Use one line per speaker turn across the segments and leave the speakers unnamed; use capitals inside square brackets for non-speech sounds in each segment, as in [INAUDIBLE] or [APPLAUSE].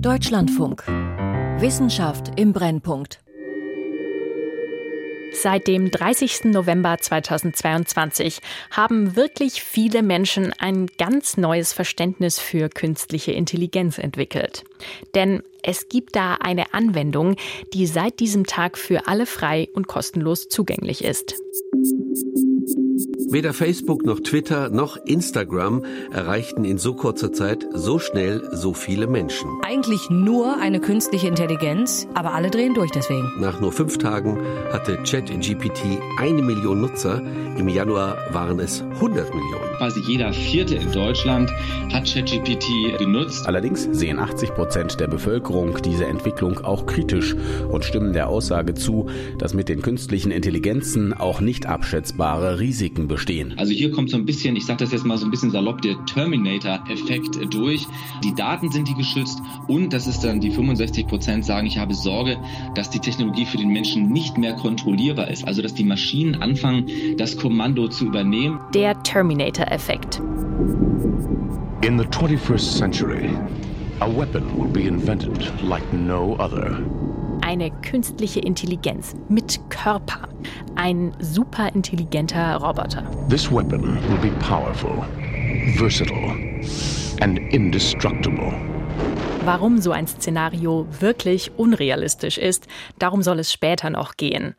Deutschlandfunk. Wissenschaft im Brennpunkt.
Seit dem 30. November 2022 haben wirklich viele Menschen ein ganz neues Verständnis für künstliche Intelligenz entwickelt. Denn es gibt da eine Anwendung, die seit diesem Tag für alle frei und kostenlos zugänglich ist.
Weder Facebook noch Twitter noch Instagram erreichten in so kurzer Zeit so schnell so viele Menschen.
Eigentlich nur eine künstliche Intelligenz, aber alle drehen durch deswegen.
Nach nur fünf Tagen hatte ChatGPT eine Million Nutzer. Im Januar waren es 100 Millionen.
Quasi jeder Vierte in Deutschland hat ChatGPT genutzt.
Allerdings sehen 80 Prozent der Bevölkerung diese Entwicklung auch kritisch und stimmen der Aussage zu, dass mit den künstlichen Intelligenzen auch nicht abschätzbare Risiken bestehen bestehen.
Also hier kommt so ein bisschen, ich sage das jetzt mal so ein bisschen salopp, der Terminator-Effekt durch. Die Daten sind die geschützt und das ist dann die 65 Prozent sagen, ich habe Sorge, dass die Technologie für den Menschen nicht mehr kontrollierbar ist. Also dass die Maschinen anfangen, das Kommando zu übernehmen.
Der Terminator-Effekt.
In the 21st century, a weapon will be invented like no other
eine künstliche Intelligenz mit Körper. Ein superintelligenter Roboter.
This weapon will be powerful, versatile and indestructible.
Warum so ein Szenario wirklich unrealistisch ist, darum soll es später noch gehen.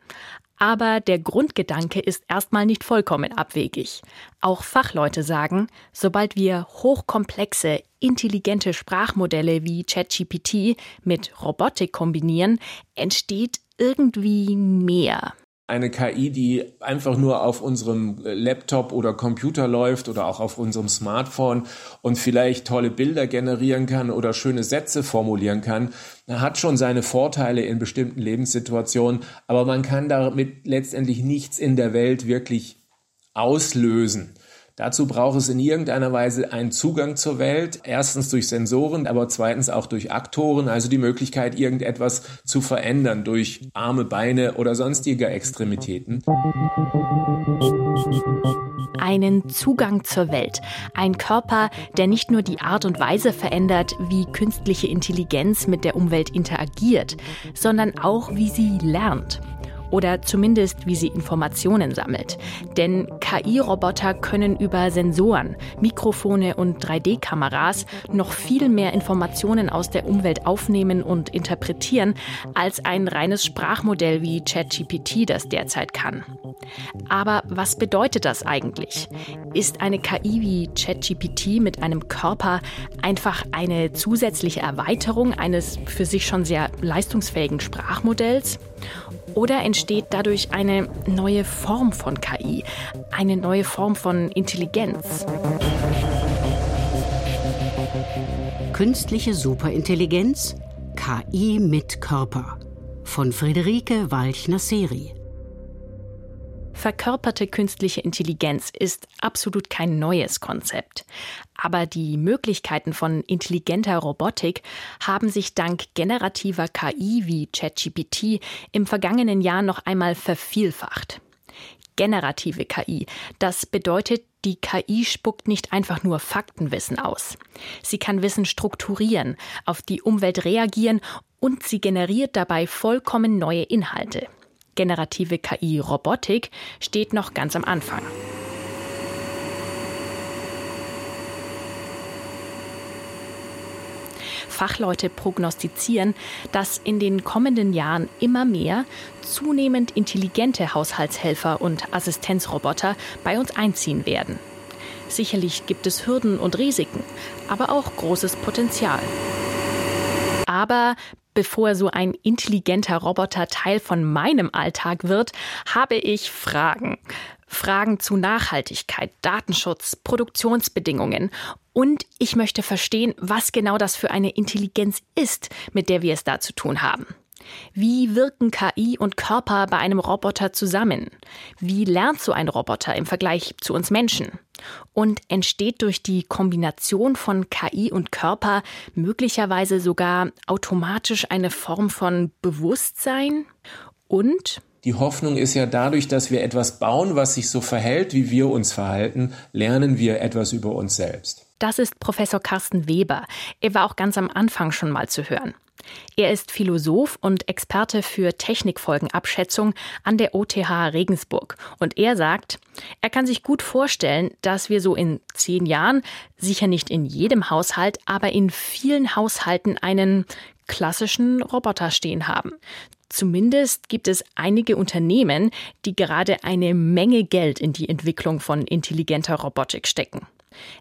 Aber der Grundgedanke ist erstmal nicht vollkommen abwegig. Auch Fachleute sagen, sobald wir hochkomplexe, intelligente Sprachmodelle wie ChatGPT mit Robotik kombinieren, entsteht irgendwie mehr
eine KI, die einfach nur auf unserem Laptop oder Computer läuft oder auch auf unserem Smartphone und vielleicht tolle Bilder generieren kann oder schöne Sätze formulieren kann, hat schon seine Vorteile in bestimmten Lebenssituationen, aber man kann damit letztendlich nichts in der Welt wirklich auslösen. Dazu braucht es in irgendeiner Weise einen Zugang zur Welt, erstens durch Sensoren, aber zweitens auch durch Aktoren, also die Möglichkeit, irgendetwas zu verändern durch Arme, Beine oder sonstige Extremitäten.
Einen Zugang zur Welt, ein Körper, der nicht nur die Art und Weise verändert, wie künstliche Intelligenz mit der Umwelt interagiert, sondern auch, wie sie lernt oder zumindest wie sie Informationen sammelt. Denn KI-Roboter können über Sensoren, Mikrofone und 3D-Kameras noch viel mehr Informationen aus der Umwelt aufnehmen und interpretieren, als ein reines Sprachmodell wie ChatGPT das derzeit kann. Aber was bedeutet das eigentlich? Ist eine KI wie ChatGPT mit einem Körper einfach eine zusätzliche Erweiterung eines für sich schon sehr leistungsfähigen Sprachmodells? Oder entsteht dadurch eine neue Form von KI, eine neue Form von Intelligenz?
Künstliche Superintelligenz, KI mit Körper von Friederike Walch-Nasseri.
Verkörperte künstliche Intelligenz ist absolut kein neues Konzept. Aber die Möglichkeiten von intelligenter Robotik haben sich dank generativer KI wie ChatGPT im vergangenen Jahr noch einmal vervielfacht. Generative KI, das bedeutet, die KI spuckt nicht einfach nur Faktenwissen aus. Sie kann Wissen strukturieren, auf die Umwelt reagieren und sie generiert dabei vollkommen neue Inhalte generative KI Robotik steht noch ganz am Anfang. Fachleute prognostizieren, dass in den kommenden Jahren immer mehr zunehmend intelligente Haushaltshelfer und Assistenzroboter bei uns einziehen werden. Sicherlich gibt es Hürden und Risiken, aber auch großes Potenzial. Aber bevor so ein intelligenter Roboter Teil von meinem Alltag wird, habe ich Fragen. Fragen zu Nachhaltigkeit, Datenschutz, Produktionsbedingungen. Und ich möchte verstehen, was genau das für eine Intelligenz ist, mit der wir es da zu tun haben. Wie wirken KI und Körper bei einem Roboter zusammen? Wie lernt so ein Roboter im Vergleich zu uns Menschen? Und entsteht durch die Kombination von KI und Körper möglicherweise sogar automatisch eine Form von Bewusstsein? Und
die Hoffnung ist ja dadurch, dass wir etwas bauen, was sich so verhält, wie wir uns verhalten, lernen wir etwas über uns selbst.
Das ist Professor Carsten Weber. Er war auch ganz am Anfang schon mal zu hören. Er ist Philosoph und Experte für Technikfolgenabschätzung an der OTH Regensburg. Und er sagt, er kann sich gut vorstellen, dass wir so in zehn Jahren, sicher nicht in jedem Haushalt, aber in vielen Haushalten einen klassischen Roboter stehen haben. Zumindest gibt es einige Unternehmen, die gerade eine Menge Geld in die Entwicklung von intelligenter Robotik stecken.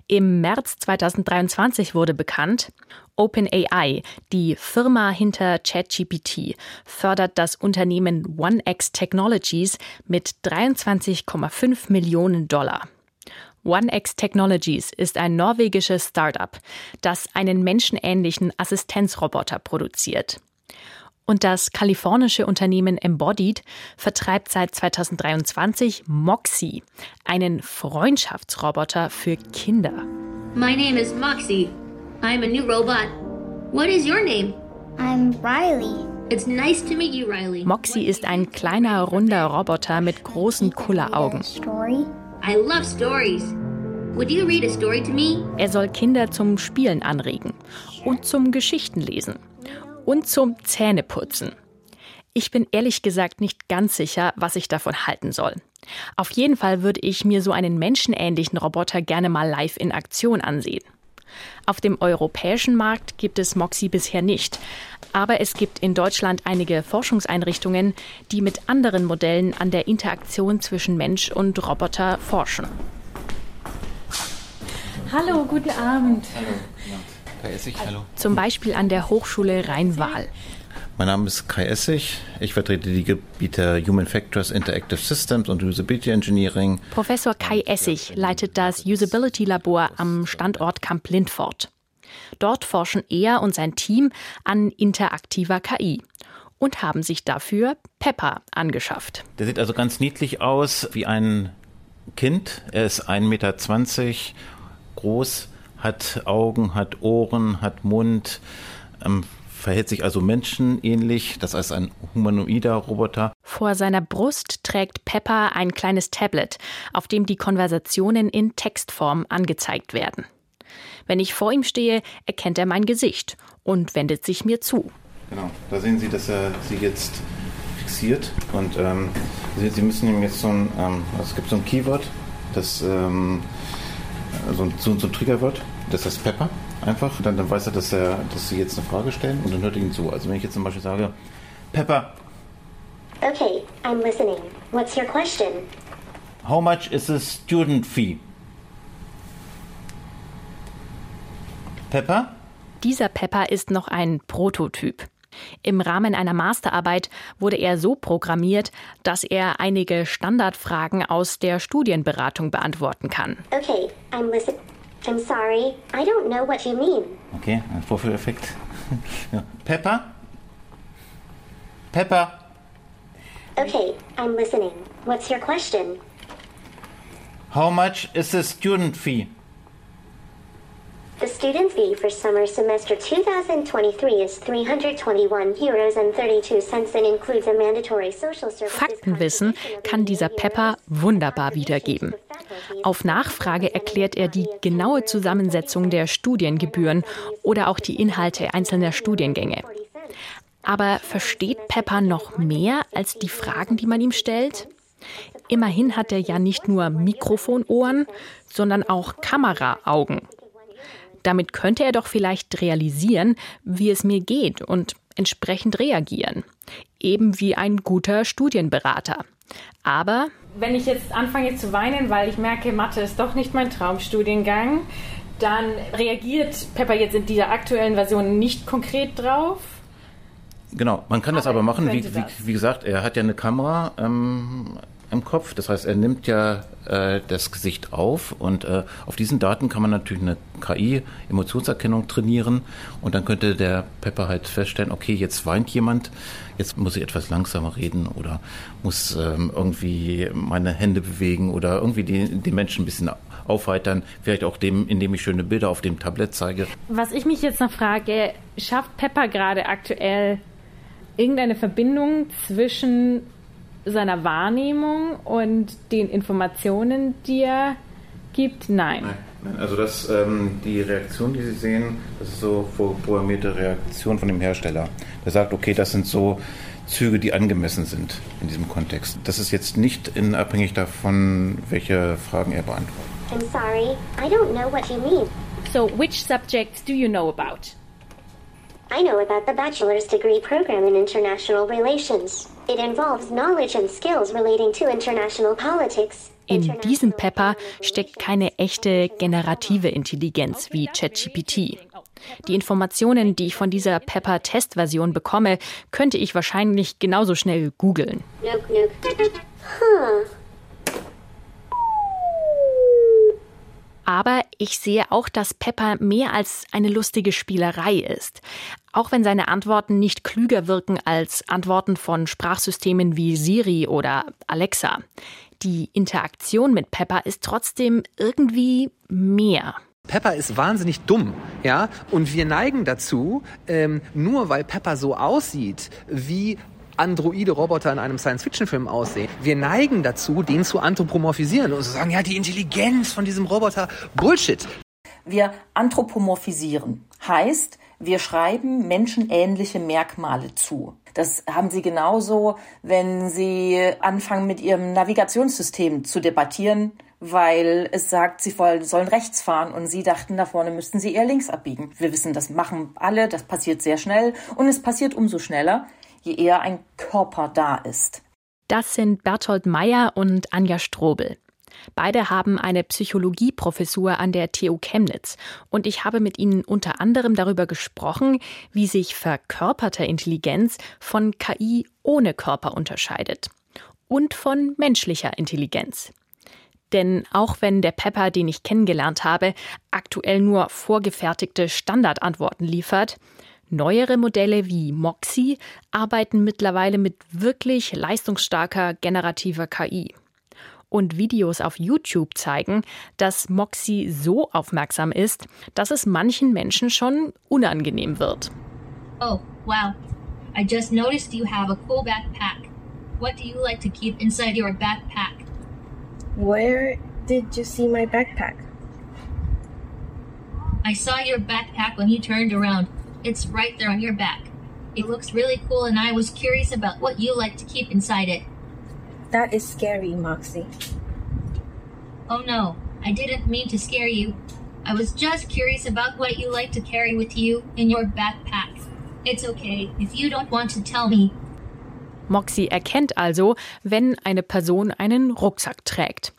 Im März 2023 wurde bekannt, OpenAI, die Firma hinter ChatGPT, fördert das Unternehmen OneX Technologies mit 23,5 Millionen Dollar. OneX Technologies ist ein norwegisches Startup, das einen menschenähnlichen Assistenzroboter produziert. Und das kalifornische Unternehmen Embodied vertreibt seit 2023 Moxie, einen Freundschaftsroboter für Kinder.
My name is Moxie. I'm a new robot. What is your name?
I'm Riley.
It's nice to meet you, Riley.
Moxie ist ein kleiner, runder Roboter mit großen Kulleraugen.
I love stories. Would you read a story to me?
Er soll Kinder zum Spielen anregen und zum Geschichtenlesen und zum Zähneputzen. Ich bin ehrlich gesagt nicht ganz sicher, was ich davon halten soll. Auf jeden Fall würde ich mir so einen menschenähnlichen Roboter gerne mal live in Aktion ansehen. Auf dem europäischen Markt gibt es Moxie bisher nicht, aber es gibt in Deutschland einige Forschungseinrichtungen, die mit anderen Modellen an der Interaktion zwischen Mensch und Roboter forschen.
Hallo, guten Abend.
Hallo. Kai Essig, hallo.
Zum Beispiel an der Hochschule Rhein-Waal.
Mein Name ist Kai Essig. Ich vertrete die Gebiete Human Factors, Interactive Systems und Usability Engineering.
Professor Kai Essig leitet das Usability Labor am Standort Camp Lindfort. Dort forschen er und sein Team an interaktiver KI und haben sich dafür Pepper angeschafft.
Der sieht also ganz niedlich aus, wie ein Kind. Er ist 1,20 Meter groß, hat Augen, hat Ohren, hat Mund, ähm, verhält sich also menschenähnlich, das heißt ein humanoider Roboter.
Vor seiner Brust trägt Pepper ein kleines Tablet, auf dem die Konversationen in Textform angezeigt werden. Wenn ich vor ihm stehe, erkennt er mein Gesicht und wendet sich mir zu.
Genau, da sehen Sie, dass er sie jetzt fixiert und ähm, Sie, sie, müssen ihm jetzt so ein, ähm, also es gibt so ein Keyword, das ähm, so, ein, so, so ein Triggerwort, das heißt Pepper einfach. Dann, dann weiß er dass, er, dass Sie jetzt eine Frage stellen und dann hört er Ihnen zu. Also wenn ich jetzt zum Beispiel sage, Pepper.
Okay, I'm listening. What's your question?
How much is the student fee? Pepper?
Dieser Pepper ist noch ein Prototyp. Im Rahmen einer Masterarbeit wurde er so programmiert, dass er einige Standardfragen aus der Studienberatung beantworten kann.
Okay, I'm listening. I'm sorry, I don't know what you mean.
Okay, ein Vorführeffekt. ja. [LAUGHS] Pepper? Pepper?
Okay, I'm listening. What's your question?
How much is the student fee?
The student fee for summer semester 2023 is 321 euros and 32 cents and includes a mandatory social services.
Faktenwissen kann dieser Pepper wunderbar wiedergeben. Auf Nachfrage erklärt er die genaue Zusammensetzung der Studiengebühren oder auch die Inhalte einzelner Studiengänge. Aber versteht Pepper noch mehr als die Fragen, die man ihm stellt? Immerhin hat er ja nicht nur Mikrofonohren, sondern auch Kameraaugen. Damit könnte er doch vielleicht realisieren, wie es mir geht und entsprechend reagieren. Eben wie ein guter Studienberater. Aber
wenn ich jetzt anfange zu weinen, weil ich merke, Mathe ist doch nicht mein Traumstudiengang, dann reagiert Pepper jetzt in dieser aktuellen Version nicht konkret drauf.
Genau, man kann das aber, aber machen. Wie, wie, wie, gesagt, er hat ja eine Kamera ähm, im Kopf. Das heißt, er nimmt ja äh, das Gesicht auf und äh, auf diesen Daten kann man natürlich eine KI, Emotionserkennung trainieren und dann könnte der Pepper halt feststellen, okay, jetzt weint jemand, jetzt muss ich etwas langsamer reden oder muss ähm, irgendwie meine Hände bewegen oder irgendwie die, die Menschen ein bisschen aufheitern, vielleicht auch dem, indem ich schöne Bilder auf dem Tablett zeige.
Was ich mich jetzt noch frage, schafft Pepper gerade aktuell irgendeine Verbindung zwischen seiner Wahrnehmung und den Informationen, die er gibt? Nein. Nein.
Also das, ähm, die Reaktion, die Sie sehen, das ist so programmierte Reaktion von dem Hersteller. Der sagt, okay, das sind so Züge, die angemessen sind in diesem Kontext. Das ist jetzt nicht in, abhängig davon, welche Fragen er beantwortet.
I'm sorry, I don't know what you mean.
So, which subjects do you know about?
I know about the bachelor's degree program in international relations. It involves knowledge and skills relating to international politics.
In diesem Pepper steckt keine echte generative Intelligenz wie ChatGPT. Die Informationen, die ich von dieser Pepper-Testversion bekomme, könnte ich wahrscheinlich genauso schnell googeln.
Nope, nope. Huh.
Aber ich sehe auch, dass Pepper mehr als eine lustige Spielerei ist. Auch wenn seine Antworten nicht klüger wirken als Antworten von Sprachsystemen wie Siri oder Alexa. Die Interaktion mit Pepper ist trotzdem irgendwie mehr.
Pepper ist wahnsinnig dumm, ja, und wir neigen dazu, ähm, nur weil Pepper so aussieht wie androide Roboter in einem Science-Fiction-Film aussehen. Wir neigen dazu, den zu anthropomorphisieren und zu sagen, ja, die Intelligenz von diesem Roboter, Bullshit.
Wir anthropomorphisieren. Heißt, wir schreiben menschenähnliche Merkmale zu. Das haben Sie genauso, wenn Sie anfangen, mit Ihrem Navigationssystem zu debattieren, weil es sagt, Sie sollen rechts fahren und Sie dachten, da vorne müssten Sie eher links abbiegen. Wir wissen, das machen alle, das passiert sehr schnell und es passiert umso schneller, je eher ein Körper da ist.
Das sind Berthold Meyer und Anja Strobel. Beide haben eine Psychologieprofessur an der TU Chemnitz und ich habe mit ihnen unter anderem darüber gesprochen, wie sich verkörperte Intelligenz von KI ohne Körper unterscheidet und von menschlicher Intelligenz. Denn auch wenn der Pepper, den ich kennengelernt habe, aktuell nur vorgefertigte Standardantworten liefert, Neuere Modelle wie Moxie arbeiten mittlerweile mit wirklich leistungsstarker generativer KI. Und Videos auf YouTube zeigen, dass Moxie so aufmerksam ist, dass es manchen Menschen schon unangenehm wird.
Oh, wow. I just noticed you have a cool backpack. What do you like to keep inside your backpack?
Where did you see my backpack?
I saw your backpack when you turned around. It's right there on your back. It looks really cool, and I was curious about what you like to keep inside it.
That is scary, Moxie.
Oh no, I didn't mean to scare you. I was just curious about what you like to carry with you in your backpack. It's okay if you don't want to tell me.
Moxie erkennt also, wenn eine Person einen Rucksack trägt.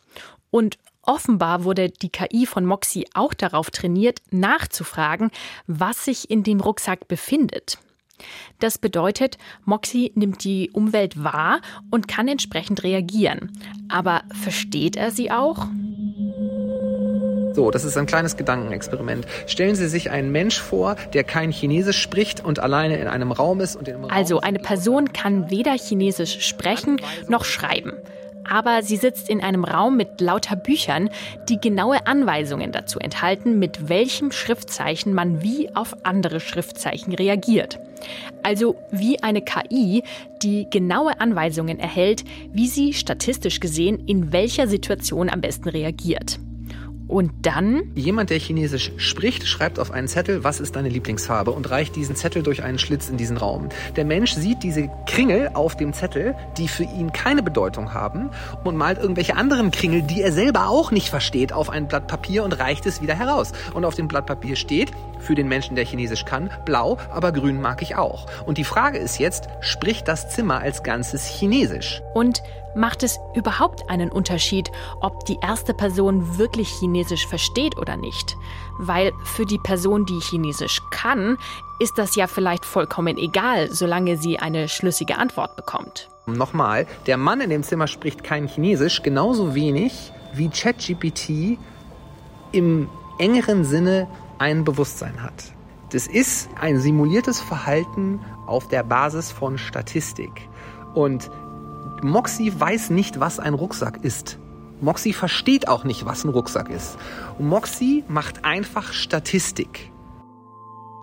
Und Offenbar wurde die KI von Moxie auch darauf trainiert, nachzufragen, was sich in dem Rucksack befindet. Das bedeutet, Moxie nimmt die Umwelt wahr und kann entsprechend reagieren. Aber versteht er sie auch?
So, das ist ein kleines Gedankenexperiment. Stellen Sie sich einen Mensch vor, der kein Chinesisch spricht und alleine in einem Raum ist. Und in einem
also eine Person kann weder Chinesisch sprechen noch schreiben aber sie sitzt in einem Raum mit lauter Büchern, die genaue Anweisungen dazu enthalten, mit welchem Schriftzeichen man wie auf andere Schriftzeichen reagiert. Also wie eine KI, die genaue Anweisungen erhält, wie sie statistisch gesehen in welcher Situation am besten reagiert. Und dann?
Jemand, der Chinesisch spricht, schreibt auf einen Zettel, was ist deine Lieblingsfarbe und reicht diesen Zettel durch einen Schlitz in diesen Raum. Der Mensch sieht diese Kringel auf dem Zettel, die für ihn keine Bedeutung haben und malt irgendwelche anderen Kringel, die er selber auch nicht versteht, auf ein Blatt Papier und reicht es wieder heraus. Und auf dem Blatt Papier steht, für den Menschen, der Chinesisch kann, blau, aber grün mag ich auch. Und die Frage ist jetzt, spricht das Zimmer als Ganzes Chinesisch?
Und macht es überhaupt einen Unterschied, ob die erste Person wirklich Chinesisch versteht oder nicht? Weil für die Person, die Chinesisch kann, ist das ja vielleicht vollkommen egal, solange sie eine schlüssige Antwort bekommt.
Nochmal, der Mann in dem Zimmer spricht kein Chinesisch, genauso wenig wie ChatGPT im engeren Sinne ein Bewusstsein hat. Das ist ein simuliertes Verhalten auf der Basis von Statistik. Und Moxie weiß nicht, was ein Rucksack ist. Moxie versteht auch nicht, was ein Rucksack ist. Und Moxie macht einfach Statistik.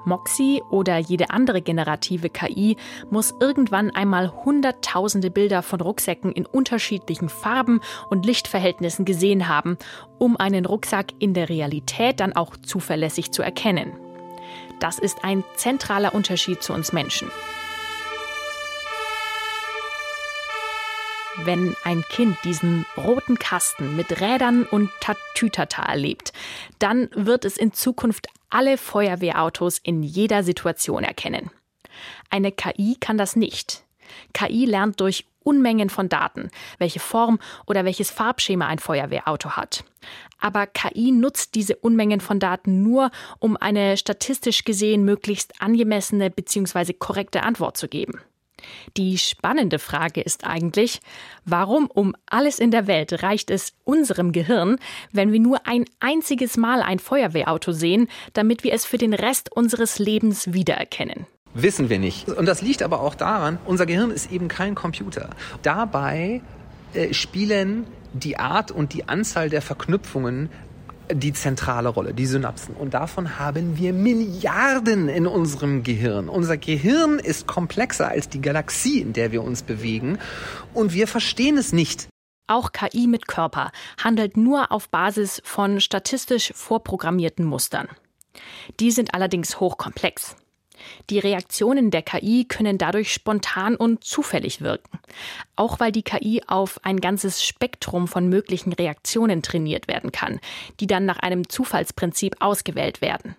Moxie oder jede andere generative KI muss irgendwann einmal hunderttausende Bilder von Rucksäcken in unterschiedlichen Farben und Lichtverhältnissen gesehen haben, um einen Rucksack in der Realität dann auch zuverlässig zu erkennen. Das ist ein zentraler Unterschied zu uns Menschen. Wenn ein Kind diesen roten Kasten mit Rädern und Tatütata erlebt, dann wird es in Zukunft alle Feuerwehrautos in jeder Situation erkennen. Eine KI kann das nicht. KI lernt durch Unmengen von Daten, welche Form oder welches Farbschema ein Feuerwehrauto hat. Aber KI nutzt diese Unmengen von Daten nur, um eine statistisch gesehen möglichst angemessene bzw. korrekte Antwort zu geben. Die spannende Frage ist eigentlich, warum um alles in der Welt reicht es unserem Gehirn, wenn wir nur ein einziges Mal ein Feuerwehrauto sehen, damit wir es für den Rest unseres Lebens wiedererkennen?
Wissen wir nicht. Und das liegt aber auch daran, unser Gehirn ist eben kein Computer. Dabei äh, spielen die Art und die Anzahl der Verknüpfungen die zentrale Rolle, die Synapsen. Und davon haben wir Milliarden in unserem Gehirn. Unser Gehirn ist komplexer als die Galaxie, in der wir uns bewegen. Und wir verstehen es nicht.
Auch KI mit Körper handelt nur auf Basis von statistisch vorprogrammierten Mustern. Die sind allerdings hochkomplex. Die Reaktionen der KI können dadurch spontan und zufällig wirken, auch weil die KI auf ein ganzes Spektrum von möglichen Reaktionen trainiert werden kann, die dann nach einem Zufallsprinzip ausgewählt werden.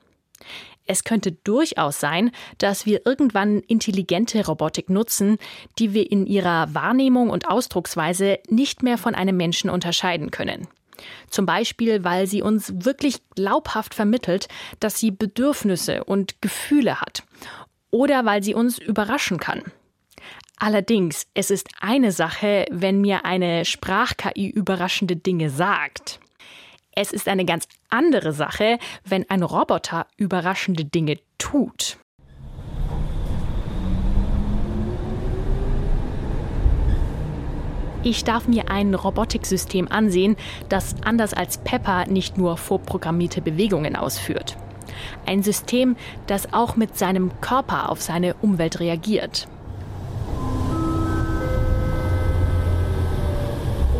Es könnte durchaus sein, dass wir irgendwann intelligente Robotik nutzen, die wir in ihrer Wahrnehmung und Ausdrucksweise nicht mehr von einem Menschen unterscheiden können. Zum Beispiel, weil sie uns wirklich glaubhaft vermittelt, dass sie Bedürfnisse und Gefühle hat. Oder weil sie uns überraschen kann. Allerdings, es ist eine Sache, wenn mir eine Sprach-KI überraschende Dinge sagt. Es ist eine ganz andere Sache, wenn ein Roboter überraschende Dinge tut. Ich darf mir ein Robotiksystem ansehen, das anders als Pepper nicht nur vorprogrammierte Bewegungen ausführt. Ein System, das auch mit seinem Körper auf seine Umwelt reagiert.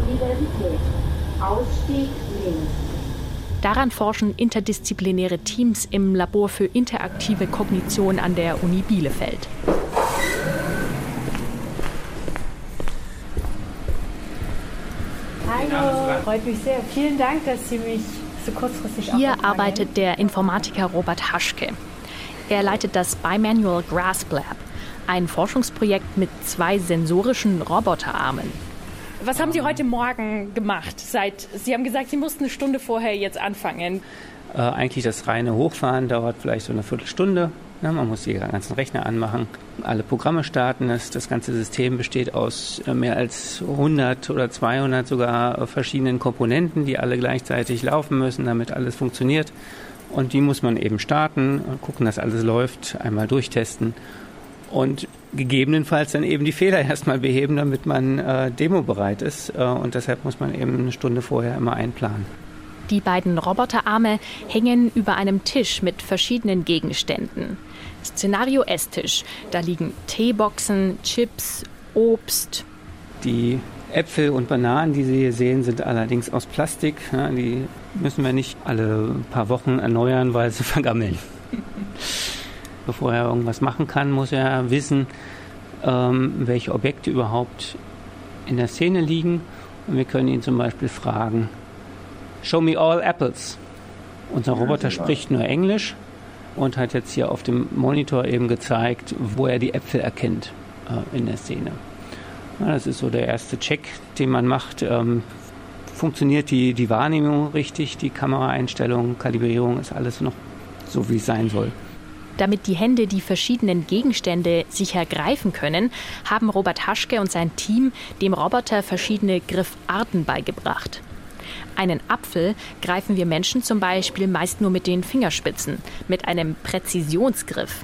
Universität. Ausstieg links. Daran forschen interdisziplinäre Teams im Labor für interaktive Kognition an der Uni Bielefeld.
Hallo, freut mich sehr. Vielen Dank, dass Sie mich so kurzfristig
Hier arbeitet der Informatiker Robert Haschke. Er leitet das Bimanual Grasp Lab, ein Forschungsprojekt mit zwei sensorischen Roboterarmen.
Was haben Sie heute Morgen gemacht? Seit Sie haben gesagt, Sie mussten eine Stunde vorher jetzt anfangen.
Äh, eigentlich das reine Hochfahren dauert vielleicht so eine Viertelstunde. Ja, man muss die ganzen Rechner anmachen, alle Programme starten. Das, das ganze System besteht aus äh, mehr als 100 oder 200 sogar verschiedenen Komponenten, die alle gleichzeitig laufen müssen, damit alles funktioniert. Und die muss man eben starten, gucken, dass alles läuft, einmal durchtesten und gegebenenfalls dann eben die Fehler [LAUGHS] erstmal beheben, damit man äh, demobereit ist. Äh, und deshalb muss man eben eine Stunde vorher immer einplanen.
Die beiden Roboterarme hängen über einem Tisch mit verschiedenen Gegenständen. Szenario Esstisch. Da liegen Teeboxen, Chips, Obst.
Die Äpfel und Bananen, die Sie hier sehen, sind allerdings aus Plastik. die müssen wir nicht alle paar Wochen erneuern, weil sie [LAUGHS] vergammeln. Bevor er irgendwas machen kann, muss er wissen, ähm, welche Objekte überhaupt in der Szene liegen. Und wir können ihn zum Beispiel fragen, Show me all apples. Unser Roboter spricht nur Englisch und hat jetzt hier auf dem Monitor eben gezeigt, wo er die Äpfel erkennt äh, in der Szene. Ja, das ist so der erste Check, den man macht. Ähm, funktioniert die, die Wahrnehmung richtig, die Kameraeinstellung, Kalibrierung, ist alles noch so, wie es sein soll.
Damit die Hände die verschiedenen Gegenstände sicher greifen können, haben Robert Haschke und sein Team dem Roboter verschiedene Griffarten beigebracht. Einen Apfel greifen wir Menschen zum Beispiel meist nur mit den Fingerspitzen, mit einem Präzisionsgriff.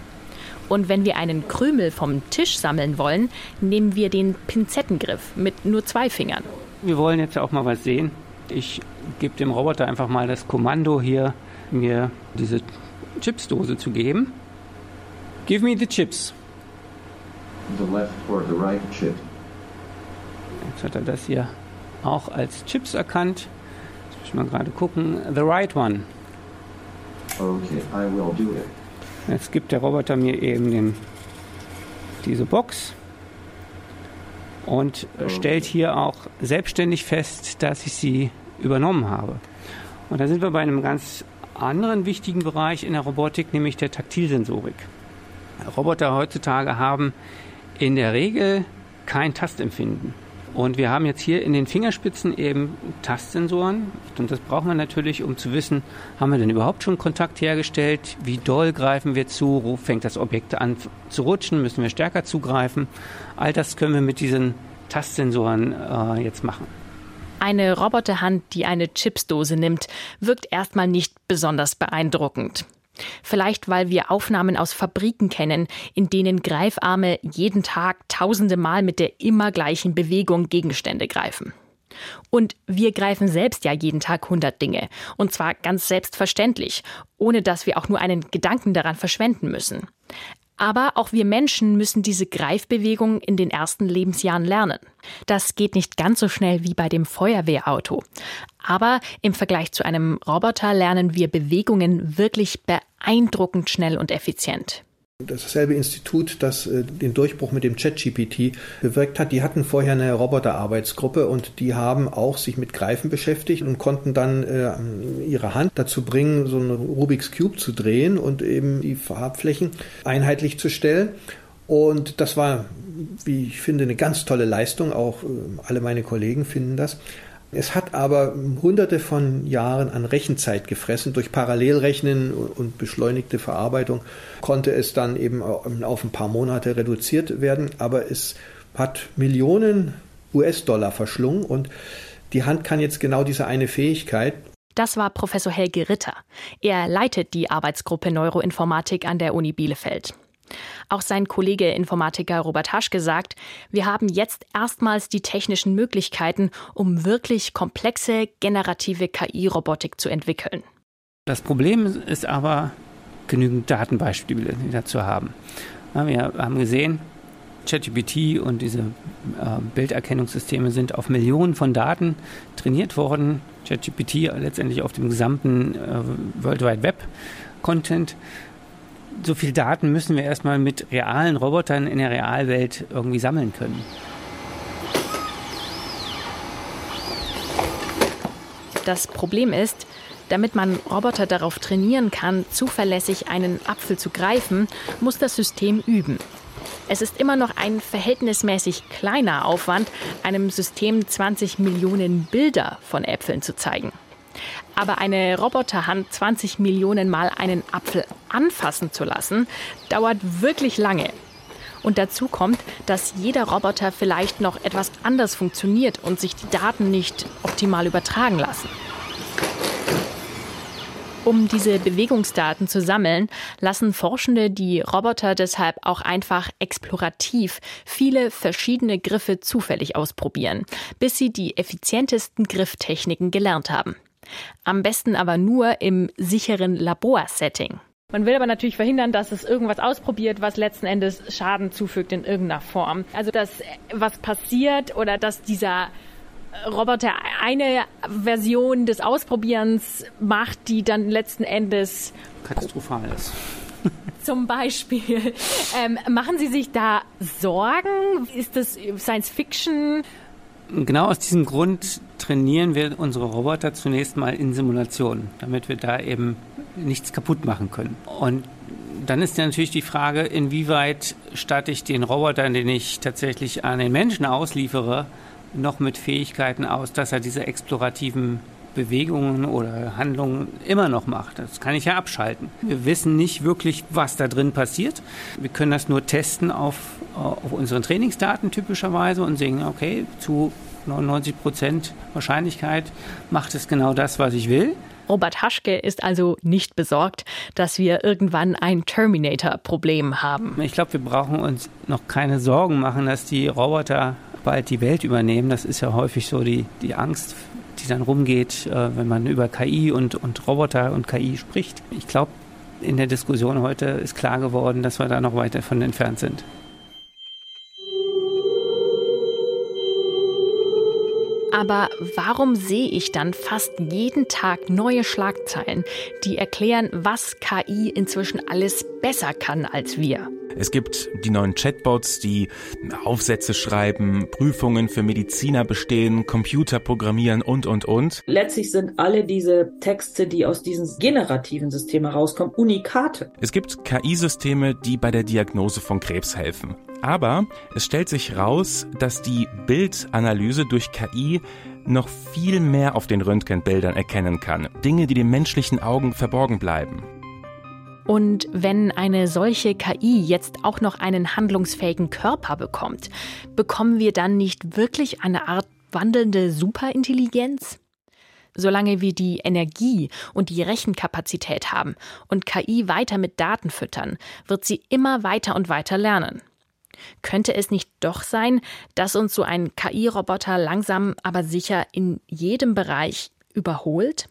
Und wenn wir einen Krümel vom Tisch sammeln wollen, nehmen wir den Pinzettengriff mit nur zwei Fingern.
Wir wollen jetzt auch mal was sehen. Ich gebe dem Roboter einfach mal das Kommando hier, mir diese Chipsdose zu geben. Give me the chips.
The left or the right chip.
Jetzt hat er das hier auch als Chips erkannt. Jetzt muss ich mal gerade gucken. The right one.
Okay, I will do it.
Jetzt gibt der Roboter mir eben den, diese Box und stellt hier auch selbstständig fest, dass ich sie übernommen habe. Und da sind wir bei einem ganz anderen wichtigen Bereich in der Robotik, nämlich der Taktilsensorik. Roboter heutzutage haben in der Regel kein Tastempfinden. Und wir haben jetzt hier in den Fingerspitzen eben Tastsensoren. Und das brauchen wir natürlich, um zu wissen, haben wir denn überhaupt schon Kontakt hergestellt? Wie doll greifen wir zu? Fängt das Objekt an zu rutschen? Müssen wir stärker zugreifen? All das können wir mit diesen Tastsensoren äh, jetzt machen.
Eine Roboterhand, die eine Chipsdose nimmt, wirkt erstmal nicht besonders beeindruckend. Vielleicht, weil wir Aufnahmen aus Fabriken kennen, in denen Greifarme jeden Tag tausende Mal mit der immer gleichen Bewegung Gegenstände greifen. Und wir greifen selbst ja jeden Tag 100 Dinge. Und zwar ganz selbstverständlich, ohne dass wir auch nur einen Gedanken daran verschwenden müssen. Aber auch wir Menschen müssen diese Greifbewegung in den ersten Lebensjahren lernen. Das geht nicht ganz so schnell wie bei dem Feuerwehrauto. Aber im Vergleich zu einem Roboter lernen wir Bewegungen wirklich beeindruckend schnell und effizient.
Dasselbe Institut, das äh, den Durchbruch mit dem ChatGPT bewirkt hat, die hatten vorher eine Roboterarbeitsgruppe und die haben auch sich mit Greifen beschäftigt und konnten dann äh, ihre Hand dazu bringen, so einen Rubik's Cube zu drehen und eben die Farbflächen einheitlich zu stellen. Und das war, wie ich finde, eine ganz tolle Leistung. Auch äh, alle meine Kollegen finden das. Es hat aber hunderte von Jahren an Rechenzeit gefressen. Durch Parallelrechnen und beschleunigte Verarbeitung konnte es dann eben auf ein paar Monate reduziert werden. Aber es hat Millionen US-Dollar verschlungen und die Hand kann jetzt genau diese eine Fähigkeit.
Das war Professor Helge Ritter. Er leitet die Arbeitsgruppe Neuroinformatik an der Uni Bielefeld. Auch sein Kollege Informatiker Robert Haschke sagt, wir haben jetzt erstmals die technischen Möglichkeiten, um wirklich komplexe generative KI-Robotik zu entwickeln.
Das Problem ist aber, genügend Datenbeispiele dazu haben. Wir haben gesehen, ChatGPT und diese äh, Bilderkennungssysteme sind auf Millionen von Daten trainiert worden. ChatGPT letztendlich auf dem gesamten äh, World Wide Web Content so viel Daten müssen wir erstmal mit realen Robotern in der Realwelt irgendwie sammeln können.
Das Problem ist, damit man Roboter darauf trainieren kann, zuverlässig einen Apfel zu greifen, muss das System üben. Es ist immer noch ein verhältnismäßig kleiner Aufwand, einem System 20 Millionen Bilder von Äpfeln zu zeigen. Aber eine Roboterhand 20 Millionen Mal einen Apfel anfassen zu lassen, dauert wirklich lange. Und dazu kommt, dass jeder Roboter vielleicht noch etwas anders funktioniert und sich die Daten nicht optimal übertragen lassen. Um diese Bewegungsdaten zu sammeln, lassen Forschende die Roboter deshalb auch einfach explorativ viele verschiedene Griffe zufällig ausprobieren, bis sie die effizientesten Grifftechniken gelernt haben. Am besten aber nur im sicheren Laborsetting.
Man will aber natürlich verhindern, dass es irgendwas ausprobiert, was letzten Endes Schaden zufügt in irgendeiner Form. Also dass was passiert oder dass dieser Roboter eine Version des Ausprobierens macht, die dann letzten Endes
katastrophal ist.
Zum Beispiel. [LAUGHS] Ähm, machen Sie sich da Sorgen? Ist das Science Fiction?
Genau aus diesem Grund trainieren wir unsere Roboter zunächst mal in Simulationen, damit wir da eben nichts kaputt machen können. Und dann ist ja natürlich die Frage, inwieweit statte ich den Roboter, den ich tatsächlich an den Menschen ausliefere, noch mit Fähigkeiten aus, dass er diese explorativen Bewegungen oder Handlungen immer noch macht. Das kann ich ja abschalten. Wir wissen nicht wirklich, was da drin passiert. Wir können das nur testen auf, auf unseren Trainingsdaten typischerweise und sehen, okay, zu 99 Prozent Wahrscheinlichkeit macht es genau das, was ich will.
Robert Haschke ist also nicht besorgt, dass wir irgendwann ein Terminator-Problem haben.
Ich glaube, wir brauchen uns noch keine Sorgen machen, dass die Roboter bald die Welt übernehmen. Das ist ja häufig so die, die Angst, die dann rumgeht, äh, wenn man über KI und, und Roboter und KI spricht. Ich glaube, in der Diskussion heute ist klar geworden, dass wir da noch weit davon entfernt sind.
Aber warum sehe ich dann fast jeden Tag neue Schlagzeilen, die erklären, was KI inzwischen alles besser kann als wir?
Es gibt die neuen Chatbots, die Aufsätze schreiben, Prüfungen für Mediziner bestehen, Computer programmieren und, und, und.
Letztlich sind alle diese Texte, die aus diesen generativen Systemen herauskommen, Unikate.
Es gibt KI-Systeme, die bei der Diagnose von Krebs helfen. Aber es stellt sich raus, dass die Bildanalyse durch KI noch viel mehr auf den Röntgenbildern erkennen kann. Dinge, die den menschlichen Augen verborgen bleiben.
Und wenn eine solche KI jetzt auch noch einen handlungsfähigen Körper bekommt, bekommen wir dann nicht wirklich eine Art wandelnde Superintelligenz? Solange wir die Energie und die Rechenkapazität haben und KI weiter mit Daten füttern, wird sie immer weiter und weiter lernen. Könnte es nicht doch sein, dass uns so ein KI-Roboter langsam aber sicher in jedem Bereich überholt?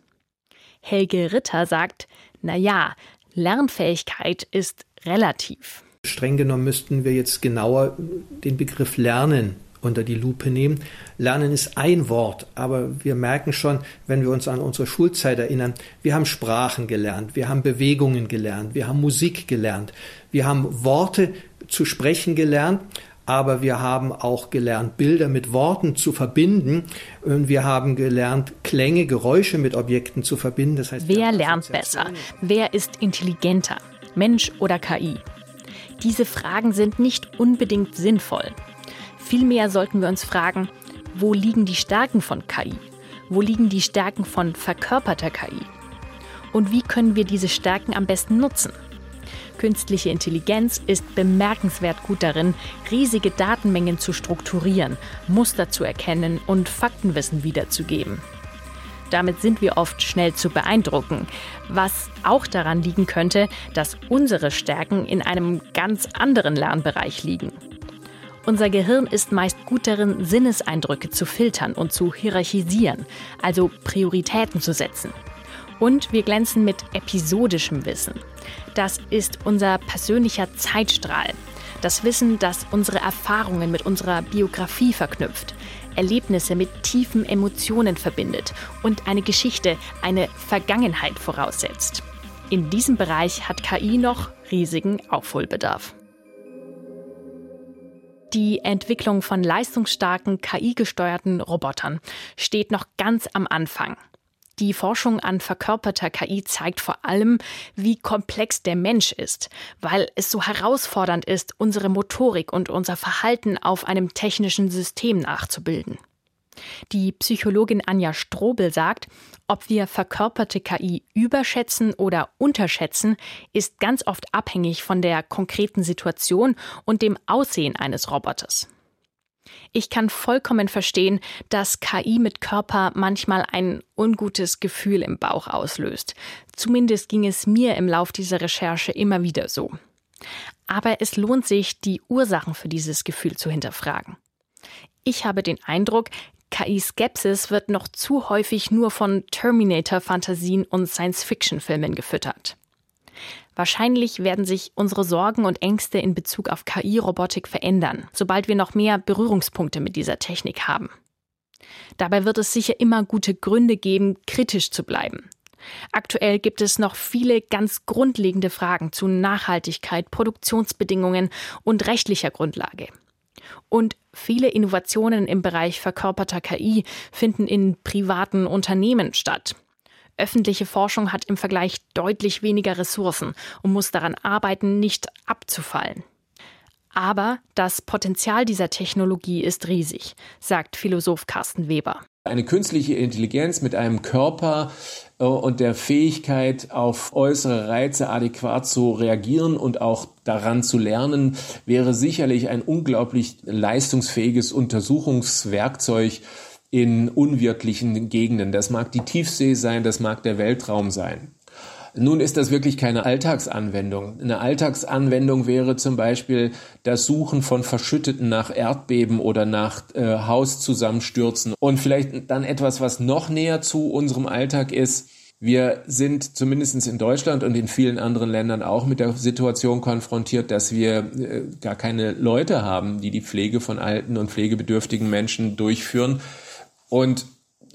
Helge Ritter sagt, na ja, Lernfähigkeit ist relativ.
Streng genommen müssten wir jetzt genauer den Begriff Lernen unter die Lupe nehmen. Lernen ist ein Wort, aber wir merken schon, wenn wir uns an unsere Schulzeit erinnern, wir haben Sprachen gelernt, wir haben Bewegungen gelernt, wir haben Musik gelernt, wir haben Worte zu sprechen gelernt, aber wir haben auch gelernt, Bilder mit Worten zu verbinden und wir haben gelernt, Klänge, Geräusche mit Objekten zu verbinden.
Das heißt, Wer lernt besser? Wer ist intelligenter? Mensch oder KI? Diese Fragen sind nicht unbedingt sinnvoll. Vielmehr sollten wir uns fragen, wo liegen die Stärken von KI? Wo liegen die Stärken von verkörperter KI? Und wie können wir diese Stärken am besten nutzen? Künstliche Intelligenz ist bemerkenswert gut darin, riesige Datenmengen zu strukturieren, Muster zu erkennen und Faktenwissen wiederzugeben. Damit sind wir oft schnell zu beeindrucken, was auch daran liegen könnte, dass unsere Stärken in einem ganz anderen Lernbereich liegen. Unser Gehirn ist meist gut darin, Sinneseindrücke zu filtern und zu hierarchisieren, also Prioritäten zu setzen. Und wir glänzen mit episodischem Wissen. Das ist unser persönlicher Zeitstrahl. Das Wissen, das unsere Erfahrungen mit unserer Biografie verknüpft, Erlebnisse mit tiefen Emotionen verbindet und eine Geschichte, eine Vergangenheit voraussetzt. In diesem Bereich hat KI noch riesigen Aufholbedarf. Die Entwicklung von leistungsstarken KI-gesteuerten Robotern steht noch ganz am Anfang. Die Forschung an verkörperter KI zeigt vor allem, wie komplex der Mensch ist, weil es so herausfordernd ist, unsere Motorik und unser Verhalten auf einem technischen System nachzubilden. Die Psychologin Anja Strobel sagt, ob wir verkörperte KI überschätzen oder unterschätzen, ist ganz oft abhängig von der konkreten Situation und dem Aussehen eines Roboters. Ich kann vollkommen verstehen, dass KI mit Körper manchmal ein ungutes Gefühl im Bauch auslöst. Zumindest ging es mir im Lauf dieser Recherche immer wieder so. Aber es lohnt sich, die Ursachen für dieses Gefühl zu hinterfragen. Ich habe den Eindruck, KI-Skepsis wird noch zu häufig nur von Terminator-Fantasien und Science-Fiction-Filmen gefüttert. Wahrscheinlich werden sich unsere Sorgen und Ängste in Bezug auf KI-Robotik verändern, sobald wir noch mehr Berührungspunkte mit dieser Technik haben. Dabei wird es sicher immer gute Gründe geben, kritisch zu bleiben. Aktuell gibt es noch viele ganz grundlegende Fragen zu Nachhaltigkeit, Produktionsbedingungen und rechtlicher Grundlage. Und viele Innovationen im Bereich verkörperter KI finden in privaten Unternehmen statt. Öffentliche Forschung hat im Vergleich deutlich weniger Ressourcen und muss daran arbeiten, nicht abzufallen. Aber das Potenzial dieser Technologie ist riesig, sagt Philosoph Carsten Weber.
Eine künstliche Intelligenz mit einem Körper äh, und der Fähigkeit, auf äußere Reize adäquat zu reagieren und auch daran zu lernen, wäre sicherlich ein unglaublich leistungsfähiges Untersuchungswerkzeug in unwirklichen Gegenden. Das mag die Tiefsee sein, das mag der Weltraum sein. Nun ist das wirklich keine Alltagsanwendung. Eine Alltagsanwendung wäre zum Beispiel das Suchen von Verschütteten nach Erdbeben oder nach äh, Hauszusammenstürzen. Und vielleicht dann etwas, was noch näher zu unserem Alltag ist, Wir sind zumindest in Deutschland und in vielen anderen Ländern auch mit der Situation konfrontiert, dass wir äh, gar keine Leute haben, die die Pflege von alten und pflegebedürftigen Menschen durchführen. Und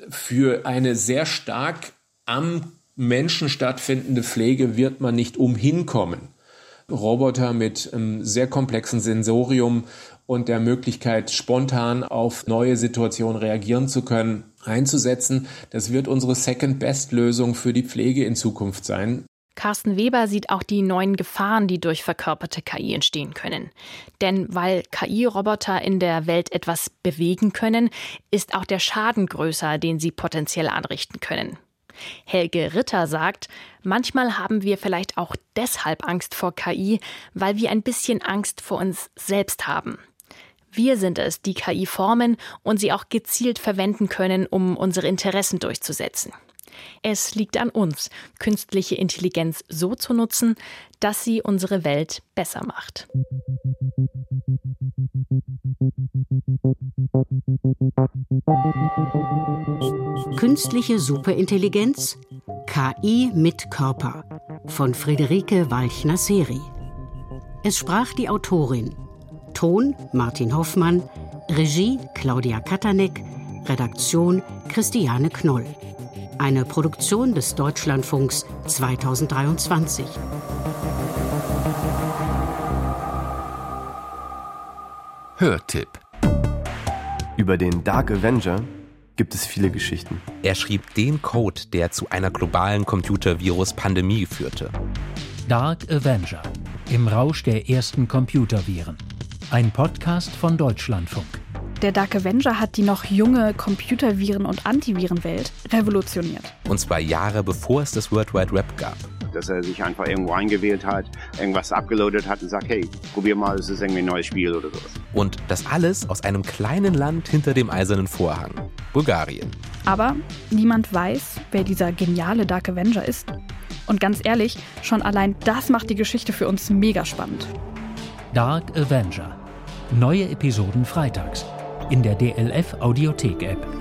für eine sehr stark am Menschen stattfindende Pflege wird man nicht umhin kommen. Roboter mit einem sehr komplexen Sensorium und der Möglichkeit, spontan auf neue Situationen reagieren zu können, einzusetzen. Das wird unsere Second-Best-Lösung für die Pflege in Zukunft sein.
Carsten Weber sieht auch die neuen Gefahren, die durch verkörperte KI entstehen können. Denn weil KI-Roboter in der Welt etwas bewegen können, ist auch der Schaden größer, den sie potenziell anrichten können. Helge Ritter sagt, manchmal haben wir vielleicht auch deshalb Angst vor KI, weil wir ein bisschen Angst vor uns selbst haben. Wir sind es, die KI formen und sie auch gezielt verwenden können, um unsere Interessen durchzusetzen. Es liegt an uns, künstliche Intelligenz so zu nutzen, dass sie unsere Welt besser macht.
Künstliche Superintelligenz KI mit Körper von Friederike Walchner-Seri. Es sprach die Autorin. Ton Martin Hoffmann, Regie Claudia Katanek, Redaktion Christiane Knoll. Eine Produktion des Deutschlandfunks 2023.
Hörtipp. Über den Dark Avenger gibt es viele Geschichten.
Er schrieb den Code, der zu einer globalen Computervirus-Pandemie führte.
Dark Avenger. Im Rausch der ersten Computerviren. Ein Podcast von Deutschlandfunk.
Der Dark Avenger hat die noch junge Computerviren- und Antivirenwelt revolutioniert.
Und zwar Jahre bevor es das World Wide Web gab.
Dass er sich einfach irgendwo eingewählt hat, irgendwas abgeloadet hat und sagt, hey, probier mal, es ist irgendwie ein neues Spiel oder sowas.
Und das alles aus einem kleinen Land hinter dem eisernen Vorhang, Bulgarien.
Aber niemand weiß, wer dieser geniale Dark Avenger ist. Und ganz ehrlich, schon allein das macht die Geschichte für uns mega spannend.
Dark Avenger. Neue Episoden freitags in der DLF Audiothek App.